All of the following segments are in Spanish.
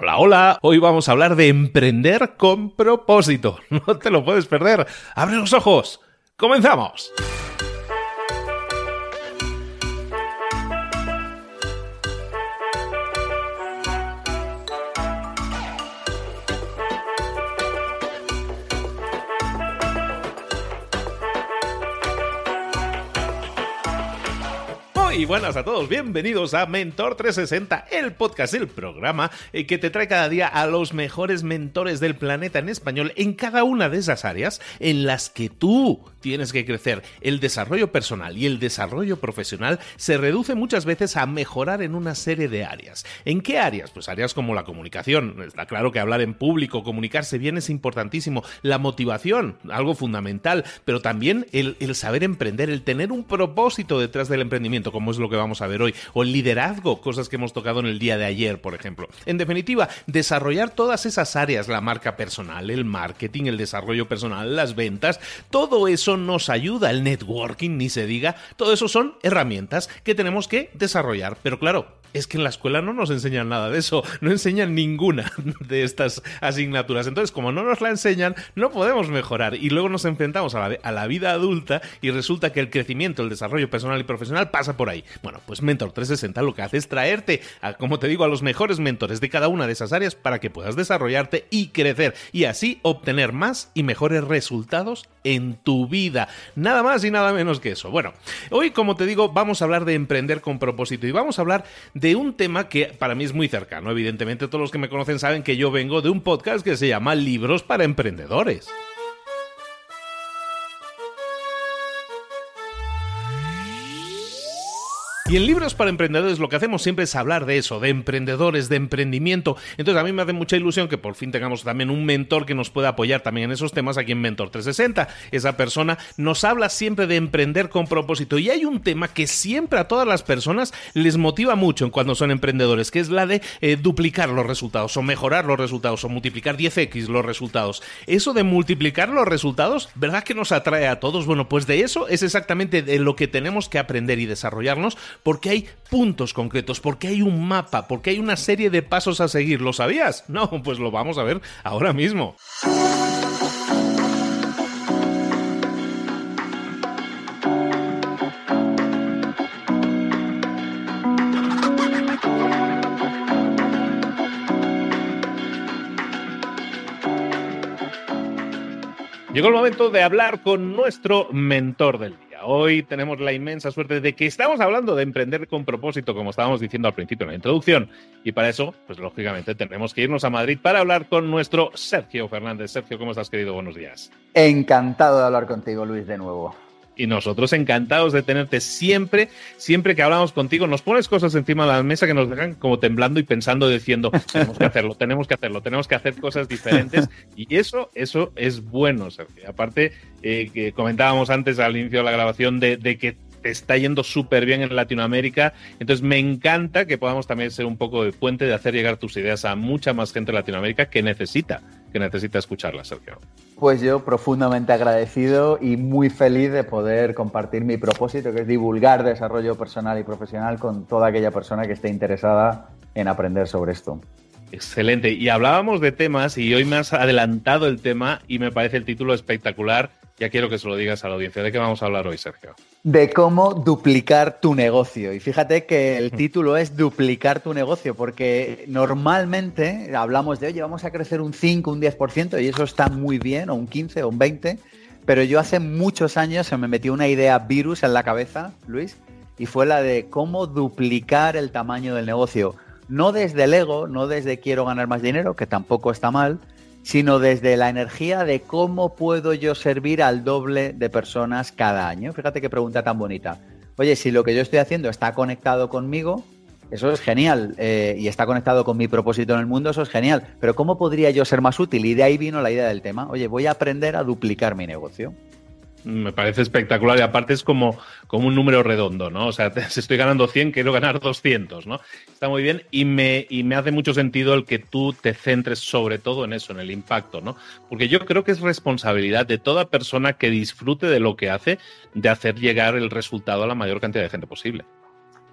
Hola, hola. Hoy vamos a hablar de emprender con propósito. No te lo puedes perder. Abre los ojos. Comenzamos. Buenas a todos, bienvenidos a Mentor 360, el podcast, el programa eh, que te trae cada día a los mejores mentores del planeta en español en cada una de esas áreas en las que tú tienes que crecer. El desarrollo personal y el desarrollo profesional se reduce muchas veces a mejorar en una serie de áreas. ¿En qué áreas? Pues áreas como la comunicación. Está claro que hablar en público, comunicarse bien es importantísimo. La motivación, algo fundamental, pero también el, saber emprender, el tener un propósito detrás del emprendimiento, como es lo que vamos a ver hoy, o el liderazgo, cosas que hemos tocado en el día de ayer, por ejemplo. En definitiva, desarrollar todas esas áreas, la marca personal, el marketing, el desarrollo personal, las ventas, todo eso nos ayuda, el networking, ni se diga, todo eso son herramientas que tenemos que desarrollar. Pero claro, es que en la escuela no nos enseñan nada de eso, no enseñan ninguna de estas asignaturas. Entonces, como no nos la enseñan, no podemos mejorar. Y luego nos enfrentamos a la, a la, vida adulta y resulta que el crecimiento, el desarrollo personal y profesional pasa por ahí. Bueno, pues Mentor 360 lo que hace es traerte, a, como te digo, a los mejores mentores de cada una de esas áreas para que puedas desarrollarte y crecer y así obtener más y mejores resultados en tu vida. Nada más y nada menos que eso. Bueno, hoy, como te digo, vamos a hablar de emprender con propósito y vamos a hablar de un tema que para mí es muy cercano. Evidentemente, todos los que me conocen saben que yo vengo de un podcast que se llama Libros para Emprendedores. Y en Libros para Emprendedores lo que hacemos siempre es hablar de eso, de emprendedores, de emprendimiento. Entonces a mí me hace mucha ilusión que por fin tengamos también un mentor que nos pueda apoyar también en esos temas aquí en Mentor 360. Esa persona nos habla siempre de emprender con propósito. Y hay un tema que siempre a todas las personas les motiva mucho cuando son emprendedores, que es la de eh, duplicar los resultados o mejorar los resultados o multiplicar 10x los resultados. Eso de multiplicar los resultados, ¿verdad que nos atrae a todos? Bueno, pues de eso es exactamente de lo que tenemos que aprender y desarrollarnos porque hay puntos concretos, porque hay un mapa, porque hay una serie de pasos a seguir. ¿Lo sabías? No, pues lo vamos a ver ahora mismo. Llegó el momento de hablar con nuestro mentor del día. Hoy tenemos la inmensa suerte de que estamos hablando de emprender con propósito, como estábamos diciendo al principio en la introducción. Y para eso, pues lógicamente, tenemos que irnos a Madrid para hablar con nuestro Sergio Fernández. Sergio, ¿cómo estás, querido? Buenos días. Encantado de hablar contigo, Luis, de nuevo y nosotros encantados de tenerte siempre, siempre que hablamos contigo, nos pones cosas encima de la mesa que nos dejan como temblando y pensando, diciendo, tenemos que hacerlo, tenemos que hacerlo, tenemos que hacer cosas diferentes y eso, eso es bueno, Sergio. Aparte, eh, que comentábamos antes al inicio de la grabación de, de que te está yendo súper bien en Latinoamérica. Entonces me encanta que podamos también ser un poco de puente de hacer llegar tus ideas a mucha más gente en Latinoamérica que necesita que necesita escucharla, Sergio. Pues yo profundamente agradecido y muy feliz de poder compartir mi propósito, que es divulgar desarrollo personal y profesional con toda aquella persona que esté interesada en aprender sobre esto. Excelente. Y hablábamos de temas y hoy me has adelantado el tema y me parece el título espectacular. Ya quiero que se lo digas a la audiencia. ¿De qué vamos a hablar hoy, Sergio? de cómo duplicar tu negocio. Y fíjate que el título es duplicar tu negocio, porque normalmente hablamos de, oye, vamos a crecer un 5, un 10%, y eso está muy bien, o un 15, o un 20, pero yo hace muchos años se me metió una idea virus en la cabeza, Luis, y fue la de cómo duplicar el tamaño del negocio. No desde el ego, no desde quiero ganar más dinero, que tampoco está mal, sino desde la energía de cómo puedo yo servir al doble de personas cada año. Fíjate qué pregunta tan bonita. Oye, si lo que yo estoy haciendo está conectado conmigo, eso es genial. Eh, y está conectado con mi propósito en el mundo, eso es genial. Pero ¿cómo podría yo ser más útil? Y de ahí vino la idea del tema. Oye, voy a aprender a duplicar mi negocio. Me parece espectacular y aparte es como, como un número redondo, ¿no? O sea, si estoy ganando 100, quiero ganar 200, ¿no? Está muy bien y me, y me hace mucho sentido el que tú te centres sobre todo en eso, en el impacto, ¿no? Porque yo creo que es responsabilidad de toda persona que disfrute de lo que hace, de hacer llegar el resultado a la mayor cantidad de gente posible.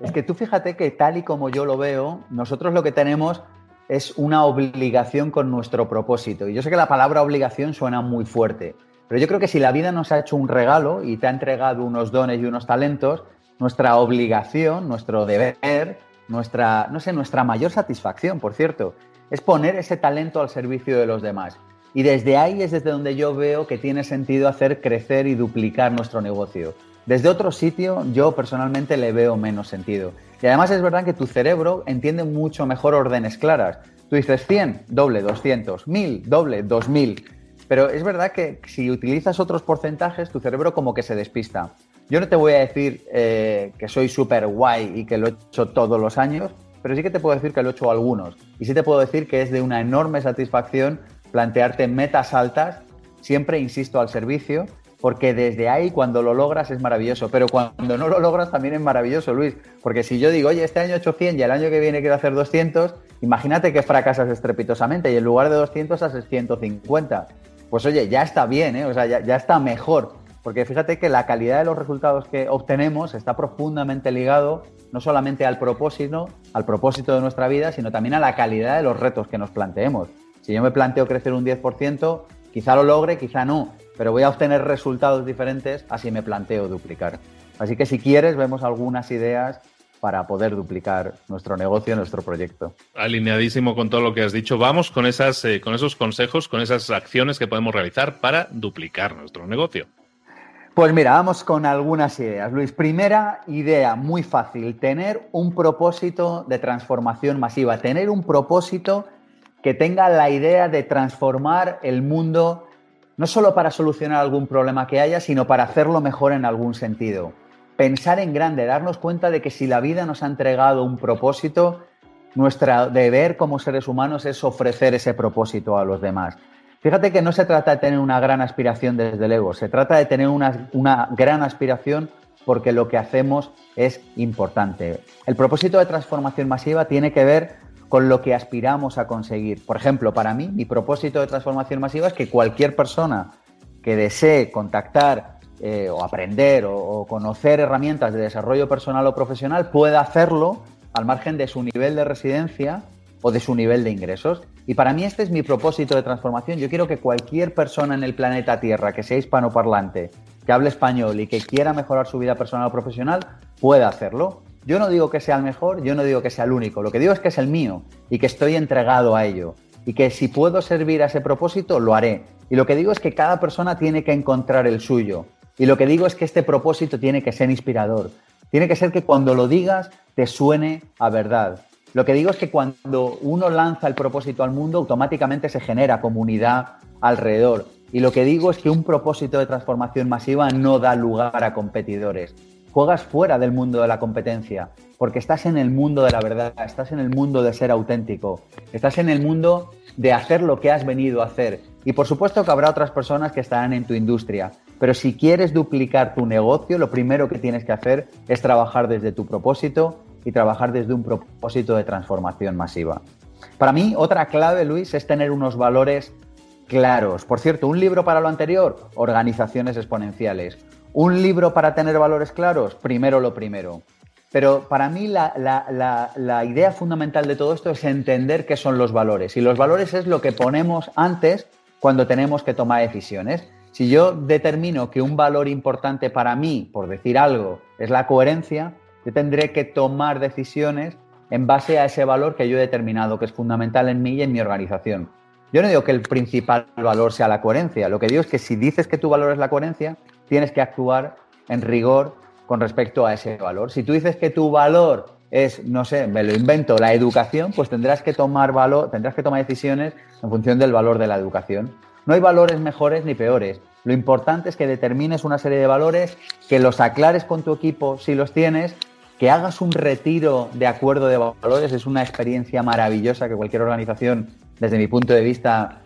Es que tú fíjate que tal y como yo lo veo, nosotros lo que tenemos es una obligación con nuestro propósito. Y yo sé que la palabra obligación suena muy fuerte, pero yo creo que si la vida nos ha hecho un regalo y te ha entregado unos dones y unos talentos, nuestra obligación, nuestro deber, nuestra, no sé, nuestra mayor satisfacción, por cierto, es poner ese talento al servicio de los demás. Y desde ahí es desde donde yo veo que tiene sentido hacer crecer y duplicar nuestro negocio. Desde otro sitio yo personalmente le veo menos sentido. Y además es verdad que tu cerebro entiende mucho mejor órdenes claras. Tú dices 100, doble 200, 1000, doble 2000. Pero es verdad que si utilizas otros porcentajes, tu cerebro como que se despista. Yo no te voy a decir eh, que soy súper guay y que lo he hecho todos los años, pero sí que te puedo decir que lo he hecho algunos. Y sí te puedo decir que es de una enorme satisfacción plantearte metas altas, siempre insisto al servicio, porque desde ahí cuando lo logras es maravilloso, pero cuando no lo logras también es maravilloso, Luis, porque si yo digo, oye, este año he hecho 100 y el año que viene quiero hacer 200, imagínate que fracasas estrepitosamente y en lugar de 200 haces 150 pues oye, ya está bien, ¿eh? o sea, ya, está mejor. Porque fíjate que la calidad de los resultados que obtenemos está profundamente ligado no solamente al propósito, al propósito de nuestra vida, sino también a la calidad de los retos que nos planteemos. Si yo me planteo crecer un 10%, quizá lo logre, quizá no, pero voy a obtener resultados diferentes así me planteo duplicar. Así que si quieres, vemos algunas ideas para poder duplicar nuestro negocio, nuestro proyecto. Alineadísimo con todo lo que has dicho. Vamos con, esas, eh, con esos consejos, con esas acciones que podemos realizar para duplicar nuestro negocio. Pues mira, vamos con algunas ideas. Luis, primera idea muy fácil, tener un propósito de transformación masiva, tener un propósito que tenga la idea de transformar el mundo no solo para solucionar algún problema que haya, sino para hacerlo mejor en algún sentido pensar en grande, darnos cuenta de que si la vida nos ha entregado un propósito, nuestro deber como seres humanos es ofrecer ese propósito a los demás. Fíjate que no se trata de tener una gran aspiración desde el ego, se trata de tener una, una gran aspiración porque lo que hacemos es importante. El propósito de transformación masiva tiene que ver con lo que aspiramos a conseguir. Por ejemplo, para mí, mi propósito de transformación masiva es que cualquier persona que desee contactar eh, o aprender o, conocer herramientas de desarrollo personal o profesional pueda hacerlo al margen de su nivel de residencia o de su nivel de ingresos. Y para mí este es mi propósito de transformación. Yo quiero que cualquier persona en el planeta Tierra que sea hispanoparlante, que hable español y que quiera mejorar su vida personal o profesional, pueda hacerlo. Yo no digo que sea el mejor, yo no digo que sea el único, lo que digo es que es el mío y que estoy entregado a ello. Y que si puedo servir a ese propósito, lo haré. Y lo que digo es que cada persona tiene que encontrar el suyo. Y lo que digo es que este propósito tiene que ser inspirador. Tiene que ser que cuando lo digas te suene a verdad. Lo que digo es que cuando uno lanza el propósito al mundo, automáticamente se genera comunidad alrededor. Y lo que digo es que un propósito de transformación masiva no da lugar a competidores. Juegas fuera del mundo de la competencia, porque estás en el mundo de la verdad, estás en el mundo de ser auténtico, estás en el mundo de hacer lo que has venido a hacer. Y por supuesto que habrá otras personas que estarán en tu industria, pero si quieres duplicar tu negocio, lo primero que tienes que hacer es trabajar desde tu propósito y trabajar desde un propósito de transformación masiva. Para mí, otra clave, Luis, es tener unos valores claros. Por cierto, un libro para lo anterior, organizaciones exponenciales. Un libro para tener valores claros, primero lo primero. Pero para mí la, la, idea fundamental de todo esto es entender qué son los valores. Y los valores es lo que ponemos antes cuando tenemos que tomar decisiones. Si yo determino que un valor importante para mí, por decir algo, es la coherencia, yo tendré que tomar decisiones en base a ese valor que yo he determinado, que es fundamental en mí y en mi organización. Yo no digo que el principal valor sea la coherencia, lo que digo es que si dices que tu valor es la coherencia, tienes que actuar en rigor con respecto a ese valor. Si tú dices que tu valor es, no sé, me lo invento, la educación, pues tendrás que tomar valor, tendrás que tomar decisiones en función del valor de la educación. No hay valores mejores ni peores. Lo importante es que determines una serie de valores, que los aclares con tu equipo si los tienes, que hagas un retiro de acuerdo de valores. Es una experiencia maravillosa que cualquier organización, desde mi punto de vista,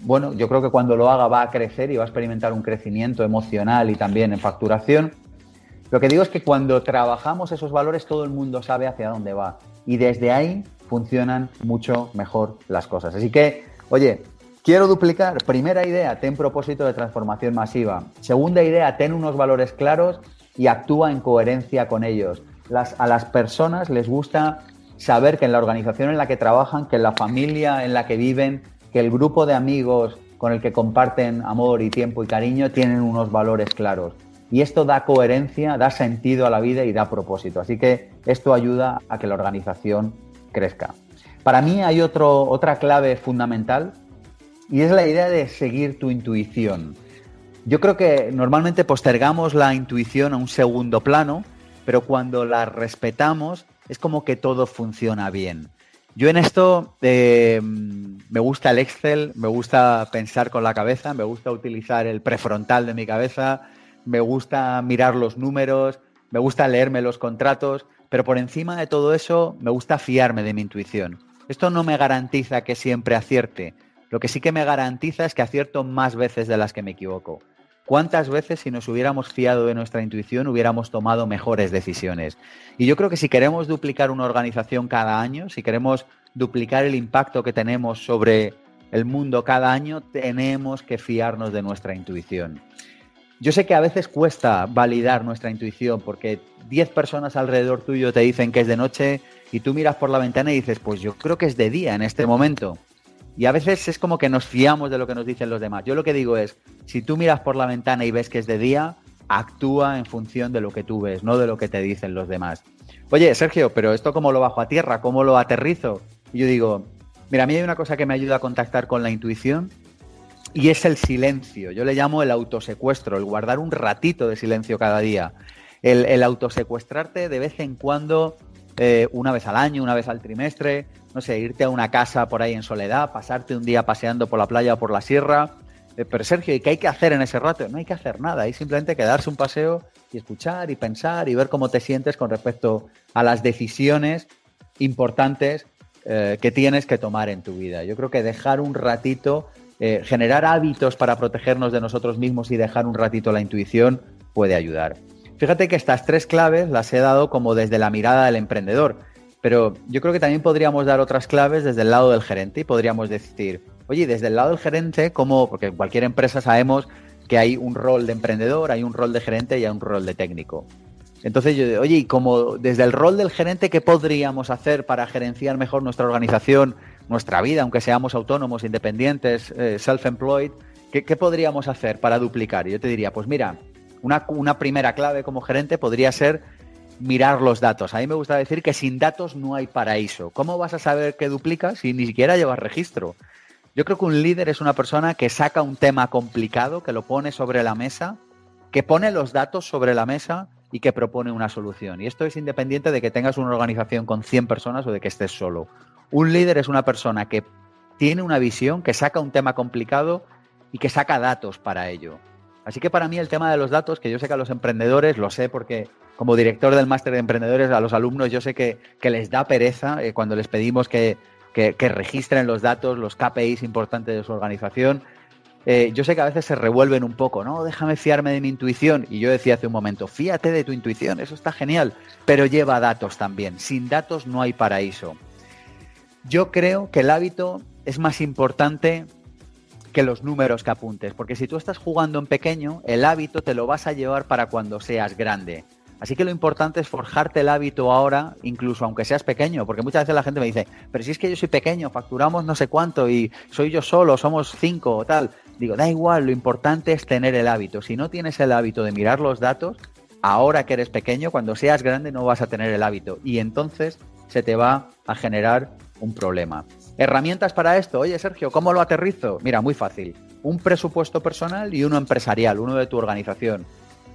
bueno, yo creo que cuando lo haga va a crecer y va a experimentar un crecimiento emocional y también en facturación. Lo que digo es que cuando trabajamos esos valores todo el mundo sabe hacia dónde va y desde ahí funcionan mucho mejor las cosas. Así que, oye, Quiero duplicar. Primera idea, ten propósito de transformación masiva. Segunda idea, ten unos valores claros y actúa en coherencia con ellos. a las personas les gusta saber que en la organización en la que trabajan, que en la familia en la que viven, que el grupo de amigos con el que comparten amor y tiempo y cariño tienen unos valores claros. Y esto da coherencia, da sentido a la vida y da propósito. Así que esto ayuda a que la organización crezca. Para mí hay otro, otra clave fundamental y es la idea de seguir tu intuición. Yo creo que normalmente postergamos la intuición a un segundo plano, pero cuando la respetamos es como que todo funciona bien. Yo en esto eh, me gusta el Excel, me gusta pensar con la cabeza, me gusta utilizar el prefrontal de mi cabeza, me gusta mirar los números, me gusta leerme los contratos, pero por encima de todo eso me gusta fiarme de mi intuición. Esto no me garantiza que siempre acierte, lo que sí que me garantiza es que acierto más veces de las que me equivoco. ¿Cuántas veces si nos hubiéramos fiado de nuestra intuición hubiéramos tomado mejores decisiones? Y yo creo que si queremos duplicar una organización cada año, si queremos duplicar el impacto que tenemos sobre el mundo cada año, tenemos que fiarnos de nuestra intuición. Yo sé que a veces cuesta validar nuestra intuición porque 10 personas alrededor tuyo te dicen que es de noche y tú miras por la ventana y dices, pues yo creo que es de día en este momento. Y a veces es como que nos fiamos de lo que nos dicen los demás. Yo lo que digo es, si tú miras por la ventana y ves que es de día, actúa en función de lo que tú ves, no de lo que te dicen los demás. Oye, Sergio, pero esto cómo lo bajo a tierra, cómo lo aterrizo. Y yo digo, mira, a mí hay una cosa que me ayuda a contactar con la intuición y es el silencio. Yo le llamo el autosecuestro, el guardar un ratito de silencio cada día. El, autosecuestrarte de vez en cuando, eh, una vez al año, una vez al trimestre, no sé, irte a una casa por ahí en soledad, pasarte un día paseando por la playa o por la sierra. Eh, pero Sergio, ¿y qué hay que hacer en ese rato? No hay que hacer nada, hay simplemente que darse un paseo y escuchar y pensar y ver cómo te sientes con respecto a las decisiones importantes eh, que tienes que tomar en tu vida. Yo creo que dejar un ratito, eh, generar hábitos para protegernos de nosotros mismos y dejar un ratito la intuición puede ayudar. Fíjate que estas tres claves las he dado como desde la mirada del emprendedor, pero yo creo que también podríamos dar otras claves desde el lado del gerente y podríamos decir, oye, desde el lado del gerente, como, porque en cualquier empresa sabemos que hay un rol de emprendedor, hay un rol de gerente y hay un rol de técnico. Entonces yo, oye, y como desde el rol del gerente, ¿qué podríamos hacer para gerenciar mejor nuestra organización, nuestra vida, aunque seamos autónomos, independientes, eh, self-employed? ¿qué, podríamos hacer para duplicar? Y yo te diría, pues mira, una, una primera clave como gerente podría ser mirar los datos. A mí me gusta decir que sin datos no hay paraíso. ¿Cómo vas a saber que duplicas si ni siquiera llevas registro? Yo creo que un líder es una persona que saca un tema complicado, que lo pone sobre la mesa, que pone los datos sobre la mesa y que propone una solución. Y esto es independiente de que tengas una organización con 100 personas o de que estés solo. Un líder es una persona que tiene una visión, que saca un tema complicado y que saca datos para ello. Así que para mí el tema de los datos, que yo sé que a los emprendedores, lo sé porque como director del máster de emprendedores, a los alumnos yo sé que, les da pereza eh, cuando les pedimos que, registren los datos, los KPIs importantes de su organización. Eh, yo sé que a veces se revuelven un poco, ¿no? Déjame fiarme de mi intuición. Y yo decía hace un momento, fíate de tu intuición, eso está genial, pero lleva datos también. Sin datos no hay paraíso. Yo creo que el hábito es más importante que los números que apuntes, porque si tú estás jugando en pequeño, el hábito te lo vas a llevar para cuando seas grande. Así que lo importante es forjarte el hábito ahora, incluso aunque seas pequeño, porque muchas veces la gente me dice, pero si es que yo soy pequeño, facturamos no sé cuánto y soy yo solo, somos cinco o tal. Digo, da igual, lo importante es tener el hábito. Si no tienes el hábito de mirar los datos, ahora que eres pequeño, cuando seas grande no vas a tener el hábito y entonces se te va a generar un problema. Herramientas para esto. Oye, Sergio, ¿cómo lo aterrizo? Mira, muy fácil. Un presupuesto personal y uno empresarial, uno de tu organización.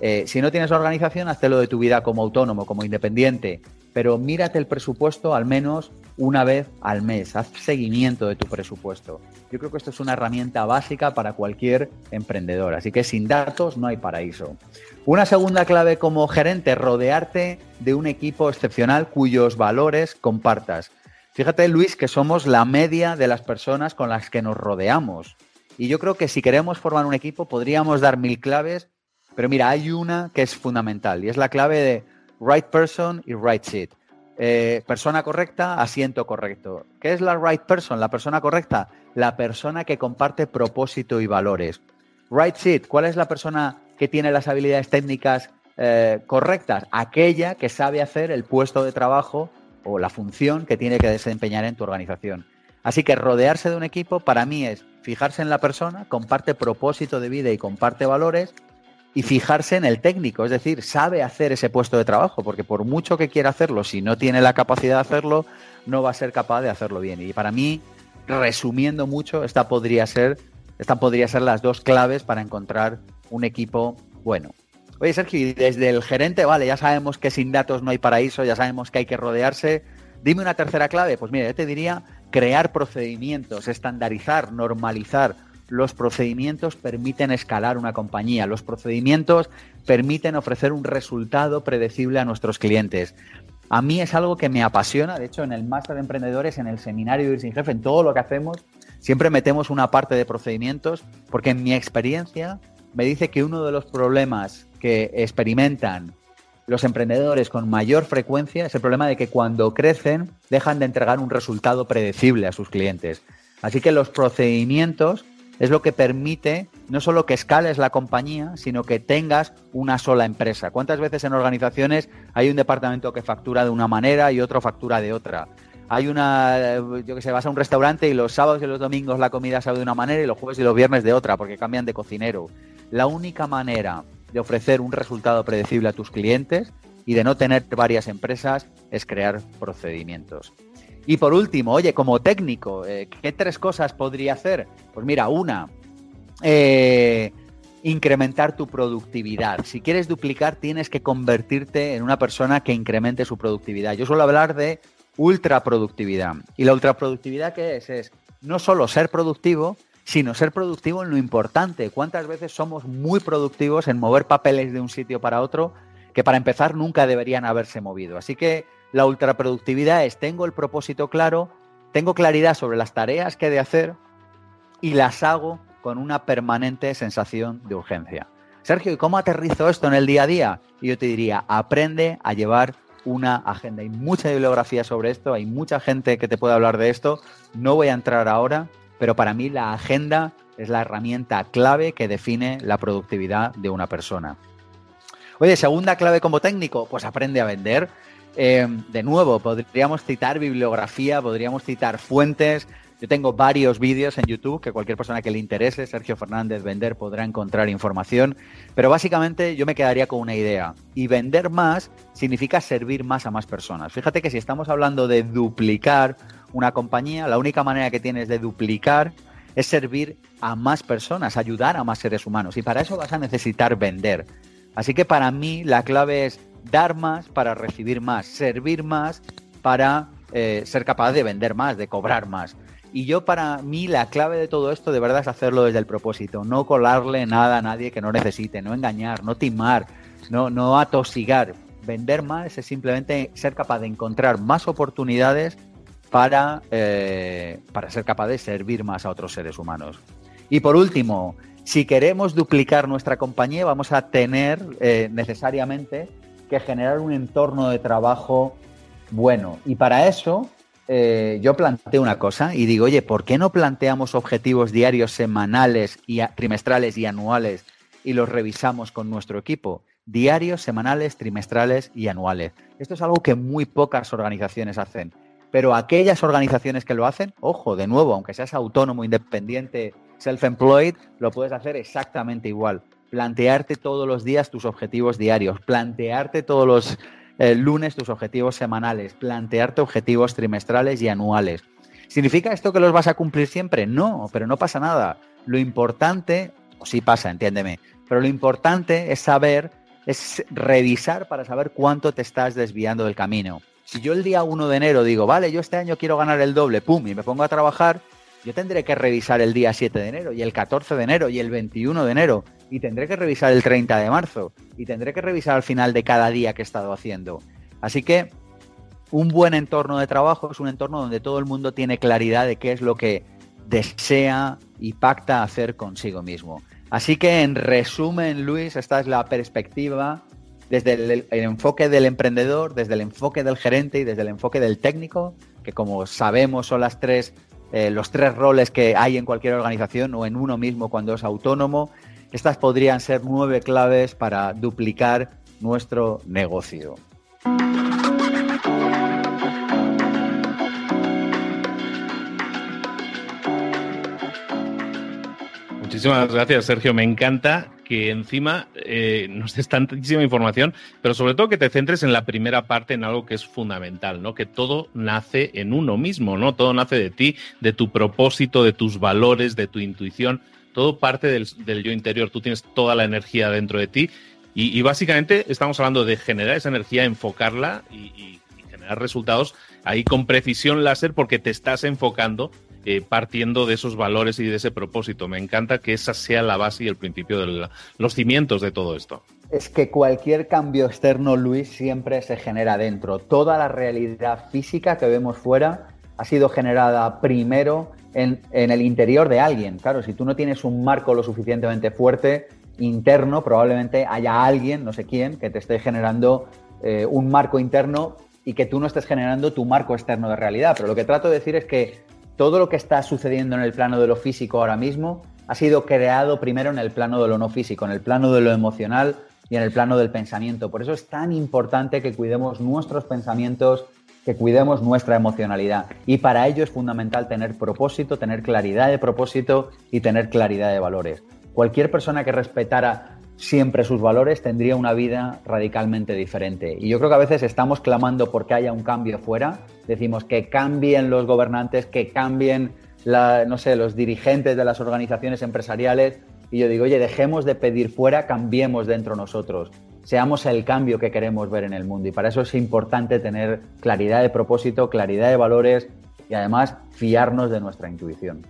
Eh, si no tienes organización, hazlo de tu vida como autónomo, como independiente, pero mírate el presupuesto al menos una vez al mes. Haz seguimiento de tu presupuesto. Yo creo que esto es una herramienta básica para cualquier emprendedor. Así que sin datos no hay paraíso. Una segunda clave como gerente, rodearte de un equipo excepcional cuyos valores compartas. Fíjate, Luis, que somos la media de las personas con las que nos rodeamos. Y yo creo que si queremos formar un equipo, podríamos dar mil claves, pero mira, hay una que es fundamental y es la clave de right person y right seat. Eh, persona correcta, asiento correcto. ¿Qué es la right person? La persona correcta, la persona que comparte propósito y valores. Right seat, ¿cuál es la persona que tiene las habilidades técnicas eh, correctas? Aquella que sabe hacer el puesto de trabajo o la función que tiene que desempeñar en tu organización. Así que rodearse de un equipo para mí es fijarse en la persona, comparte propósito de vida y comparte valores y fijarse en el técnico, es decir, sabe hacer ese puesto de trabajo, porque por mucho que quiera hacerlo, si no tiene la capacidad de hacerlo, no va a ser capaz de hacerlo bien. Y para mí, resumiendo mucho, esta podría ser, esta podría ser las dos claves para encontrar un equipo bueno. Oye, Sergio, desde el gerente, vale, ya sabemos que sin datos no hay paraíso, ya sabemos que hay que rodearse. Dime una tercera clave. Pues mira, yo te diría crear procedimientos, estandarizar, normalizar. Los procedimientos permiten escalar una compañía, los procedimientos permiten ofrecer un resultado predecible a nuestros clientes. A mí es algo que me apasiona, de hecho en el máster de emprendedores, en el seminario de Ir sin jefe, en todo lo que hacemos, siempre metemos una parte de procedimientos, porque en mi experiencia me dice que uno de los problemas que experimentan los emprendedores con mayor frecuencia es el problema de que cuando crecen dejan de entregar un resultado predecible a sus clientes. Así que los procedimientos es lo que permite no solo que escales la compañía, sino que tengas una sola empresa. ¿Cuántas veces en organizaciones hay un departamento que factura de una manera y otro factura de otra? Hay una, yo que sé, vas a un restaurante y los sábados y los domingos la comida sabe de una manera y los jueves y los viernes de otra, porque cambian de cocinero. La única manera de ofrecer un resultado predecible a tus clientes y de no tener varias empresas es crear procedimientos. Y por último, oye, como técnico, eh, ¿qué tres cosas podría hacer? Pues mira, una, eh, incrementar tu productividad. Si quieres duplicar, tienes que convertirte en una persona que incremente su productividad. Yo suelo hablar de ultraproductividad. ¿Y la ultraproductividad qué es? Es no solo ser productivo, sino ser productivo en lo importante. ¿Cuántas veces somos muy productivos en mover papeles de un sitio para otro que para empezar nunca deberían haberse movido? Así que la ultraproductividad es tengo el propósito claro, tengo claridad sobre las tareas que he de hacer y las hago con una permanente sensación de urgencia. Sergio, ¿y cómo aterrizo esto en el día a día? Yo te diría, aprende a llevar una agenda. Hay mucha bibliografía sobre esto, hay mucha gente que te puede hablar de esto. No voy a entrar ahora, pero para mí la agenda es la herramienta clave que define la productividad de una persona. Oye, segunda clave como técnico, pues aprende a vender. Eh, de nuevo, podríamos citar bibliografía, podríamos citar fuentes. Yo tengo varios vídeos en YouTube que cualquier persona que le interese, Sergio Fernández Vender, podrá encontrar información. Pero básicamente yo me quedaría con una idea. Y vender más significa servir más a más personas. Fíjate que si estamos hablando de duplicar una compañía, la única manera que tienes de duplicar es servir a más personas, ayudar a más seres humanos. Y para eso vas a necesitar vender. Así que para mí la clave es dar más para recibir más, servir más para eh, ser capaz de vender más, de cobrar más. Y yo para mí la clave de todo esto de verdad es hacerlo desde el propósito, no colarle nada a nadie que no necesite, no engañar, no timar, no, no atosigar. Vender más es simplemente ser capaz de encontrar más oportunidades para, eh, para ser capaz de servir más a otros seres humanos. Y por último, si queremos duplicar nuestra compañía, vamos a tener eh, necesariamente que generar un entorno de trabajo bueno. Y para eso eh, yo planteo una cosa y digo, oye, ¿por qué no planteamos objetivos diarios, semanales, y trimestrales y anuales y los revisamos con nuestro equipo? Diarios, semanales, trimestrales y anuales. Esto es algo que muy pocas organizaciones hacen. Pero aquellas organizaciones que lo hacen, ojo, de nuevo, aunque seas autónomo, independiente, self-employed, lo puedes hacer exactamente igual plantearte todos los días tus objetivos diarios, plantearte todos los eh, lunes tus objetivos semanales, plantearte objetivos trimestrales y anuales. ¿Significa esto que los vas a cumplir siempre? No, pero no pasa nada. Lo importante, o sí pasa, entiéndeme, pero lo importante es saber, es revisar para saber cuánto te estás desviando del camino. Si yo el día 1 de enero digo, vale, yo este año quiero ganar el doble, pum, y me pongo a trabajar, yo tendré que revisar el día 7 de enero y el 14 de enero y el 21 de enero y tendré que revisar el 30 de marzo y tendré que revisar al final de cada día que he estado haciendo. Así que un buen entorno de trabajo es un entorno donde todo el mundo tiene claridad de qué es lo que desea y pacta hacer consigo mismo. Así que en resumen, Luis, esta es la perspectiva desde el, enfoque del emprendedor, desde el enfoque del gerente y desde el enfoque del técnico, que como sabemos son las tres, eh, los tres roles que hay en cualquier organización o en uno mismo cuando es autónomo. Estas podrían ser nueve claves para duplicar nuestro negocio. Muchísimas gracias, Sergio. Me encanta que encima eh, nos des tantísima información, pero sobre todo que te centres en la primera parte, en algo que es fundamental, ¿no? Que todo nace en uno mismo, ¿no? Todo nace de ti, de tu propósito, de tus valores, de tu intuición. Todo parte del, yo interior. Tú tienes toda la energía dentro de ti. Y, básicamente estamos hablando de generar esa energía, enfocarla y generar resultados ahí con precisión láser porque te estás enfocando eh, partiendo de esos valores y de ese propósito. Me encanta que esa sea la base y el principio de los cimientos de todo esto. Es que cualquier cambio externo, Luis, siempre se genera dentro. Toda la realidad física que vemos fuera ha sido generada primero en, el interior de alguien. Claro, si tú no tienes un marco lo suficientemente fuerte interno, probablemente haya alguien, no sé quién, que te esté generando eh, un marco interno y que tú no estés generando tu marco externo de realidad. Pero lo que trato de decir es que todo lo que está sucediendo en el plano de lo físico ahora mismo ha sido creado primero en el plano de lo no físico, en el plano de lo emocional y en el plano del pensamiento. Por eso es tan importante que cuidemos nuestros pensamientos, que cuidemos nuestra emocionalidad. Y para ello es fundamental tener propósito, tener claridad de propósito y tener claridad de valores. Cualquier persona que respetara siempre sus valores tendría una vida radicalmente diferente. Y yo creo que a veces estamos clamando porque haya un cambio fuera, decimos que cambien los gobernantes, que cambien no sé, los dirigentes de las organizaciones empresariales. Y yo digo, oye, dejemos de pedir fuera, cambiemos dentro nosotros. Seamos el cambio que queremos ver en el mundo. Y para eso es importante tener claridad de propósito, claridad de valores y además fiarnos de nuestra intuición.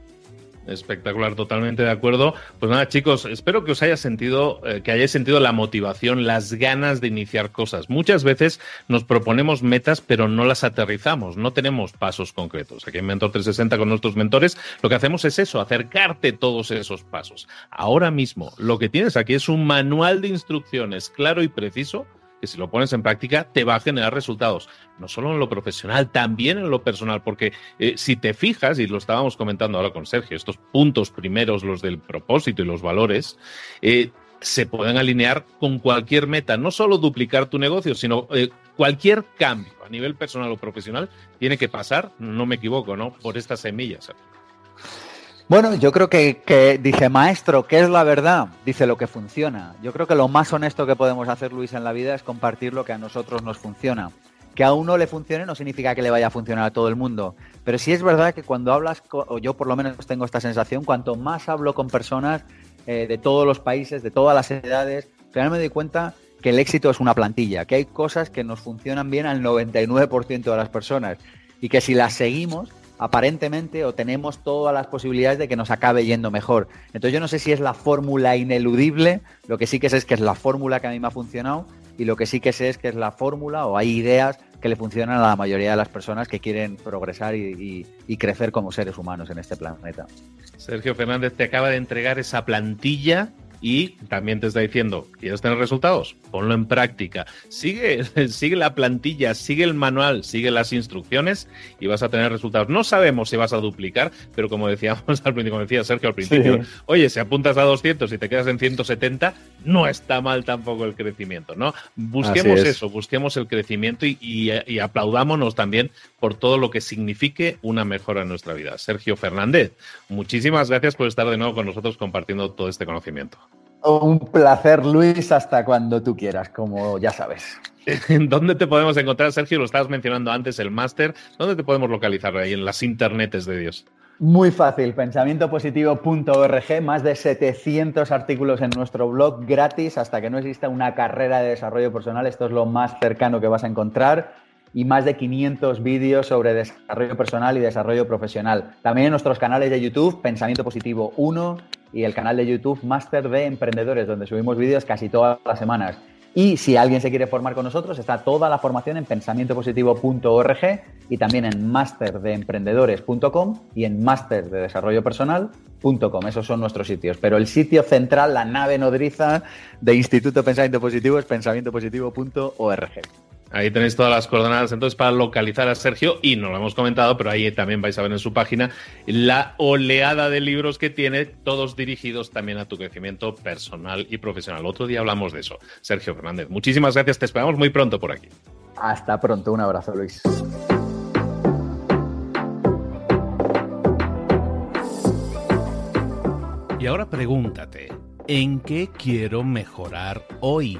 Espectacular, totalmente de acuerdo. Pues nada, chicos, espero que os haya sentido, eh, que hayáis sentido la motivación, las ganas de iniciar cosas. Muchas veces nos proponemos metas, pero no las aterrizamos, no tenemos pasos concretos. Aquí en Mentor 360 con nuestros mentores, lo que hacemos es eso, acercarte todos esos pasos. Ahora mismo, lo que tienes aquí es un manual de instrucciones claro y preciso que si lo pones en práctica te va a generar resultados, no solo en lo profesional, también en lo personal, porque eh, si te fijas, y lo estábamos comentando ahora con Sergio, estos puntos primeros, los del propósito y los valores, eh, se pueden alinear con cualquier meta, no solo duplicar tu negocio, sino eh, cualquier cambio a nivel personal o profesional tiene que pasar, no me equivoco, ¿no? Por estas semillas. Bueno, yo creo que, dice maestro, ¿qué es la verdad? Dice lo que funciona. Yo creo que lo más honesto que podemos hacer, Luis, en la vida es compartir lo que a nosotros nos funciona. Que a uno le funcione no significa que le vaya a funcionar a todo el mundo. Pero sí es verdad que cuando hablas, o yo por lo menos tengo esta sensación, cuanto más hablo con personas eh, de todos los países, de todas las edades, realmente me doy cuenta que el éxito es una plantilla, que hay cosas que nos funcionan bien al 99% de las personas y que si las seguimos aparentemente o tenemos todas las posibilidades de que nos acabe yendo mejor. Entonces yo no sé si es la fórmula ineludible, lo que sí que sé es que es la fórmula que a mí me ha funcionado y lo que sí que sé es que es la fórmula o hay ideas que le funcionan a la mayoría de las personas que quieren progresar y, y crecer como seres humanos en este planeta. Sergio Fernández te acaba de entregar esa plantilla y también te está diciendo, ¿quieres tener resultados? Ponlo en práctica. Sigue, sigue la plantilla, sigue el manual, sigue las instrucciones y vas a tener resultados. No sabemos si vas a duplicar, pero como decíamos al principio, como decía Sergio al principio, oye, si apuntas a 200 y te quedas en 170, no está mal tampoco el crecimiento, ¿no? Busquemos eso, busquemos el crecimiento y, y aplaudámonos también por todo lo que signifique una mejora en nuestra vida. Sergio Fernández, muchísimas gracias por estar de nuevo con nosotros compartiendo todo este conocimiento. Un placer, Luis, hasta cuando tú quieras, como ya sabes. ¿Dónde te podemos encontrar, Sergio? Lo estabas mencionando antes, el máster. ¿Dónde te podemos localizar ahí en las internetes de Dios? Muy fácil, pensamientopositivo.org, más de 700 artículos en nuestro blog gratis hasta que no exista una carrera de desarrollo personal. Esto es lo más cercano que vas a encontrar y más de 500 vídeos sobre desarrollo personal y desarrollo profesional. También en nuestros canales de YouTube, Pensamiento Positivo 1 y el canal de YouTube Máster de Emprendedores, donde subimos vídeos casi todas las semanas. Y si alguien se quiere formar con nosotros, está toda la formación en pensamientopositivo.org y también en masterdeemprendedores.com y en masterdedesarrollopersonal.com. Esos son nuestros sitios. Pero el sitio central, la nave nodriza de Instituto Pensamiento Positivo es pensamientopositivo.org. Ahí tenéis todas las coordenadas entonces para localizar a Sergio y no lo hemos comentado, pero ahí también vais a ver en su página la oleada de libros que tiene, todos dirigidos también a tu crecimiento personal y profesional. Otro día hablamos de eso. Sergio Fernández, muchísimas gracias, te esperamos muy pronto por aquí. Hasta pronto, un abrazo Luis. Y ahora pregúntate, ¿en qué quiero mejorar hoy?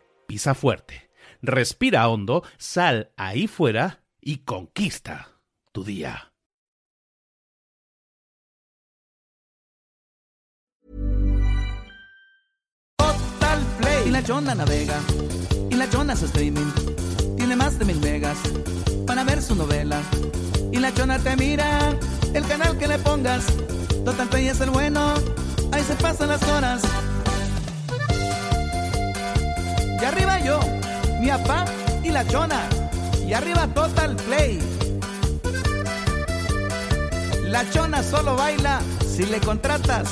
pisa fuerte, respira hondo, sal ahí fuera y conquista tu día. Total Play. Y la chona navega, y la chona su streaming. Tiene más de mil megas para ver su novela. Y la chona te mira, el canal que le pongas. Total Play es el bueno, ahí se pasan las horas. Y arriba yo, mi papá y la chona. Y arriba Total Play. La chona solo baila si le contratas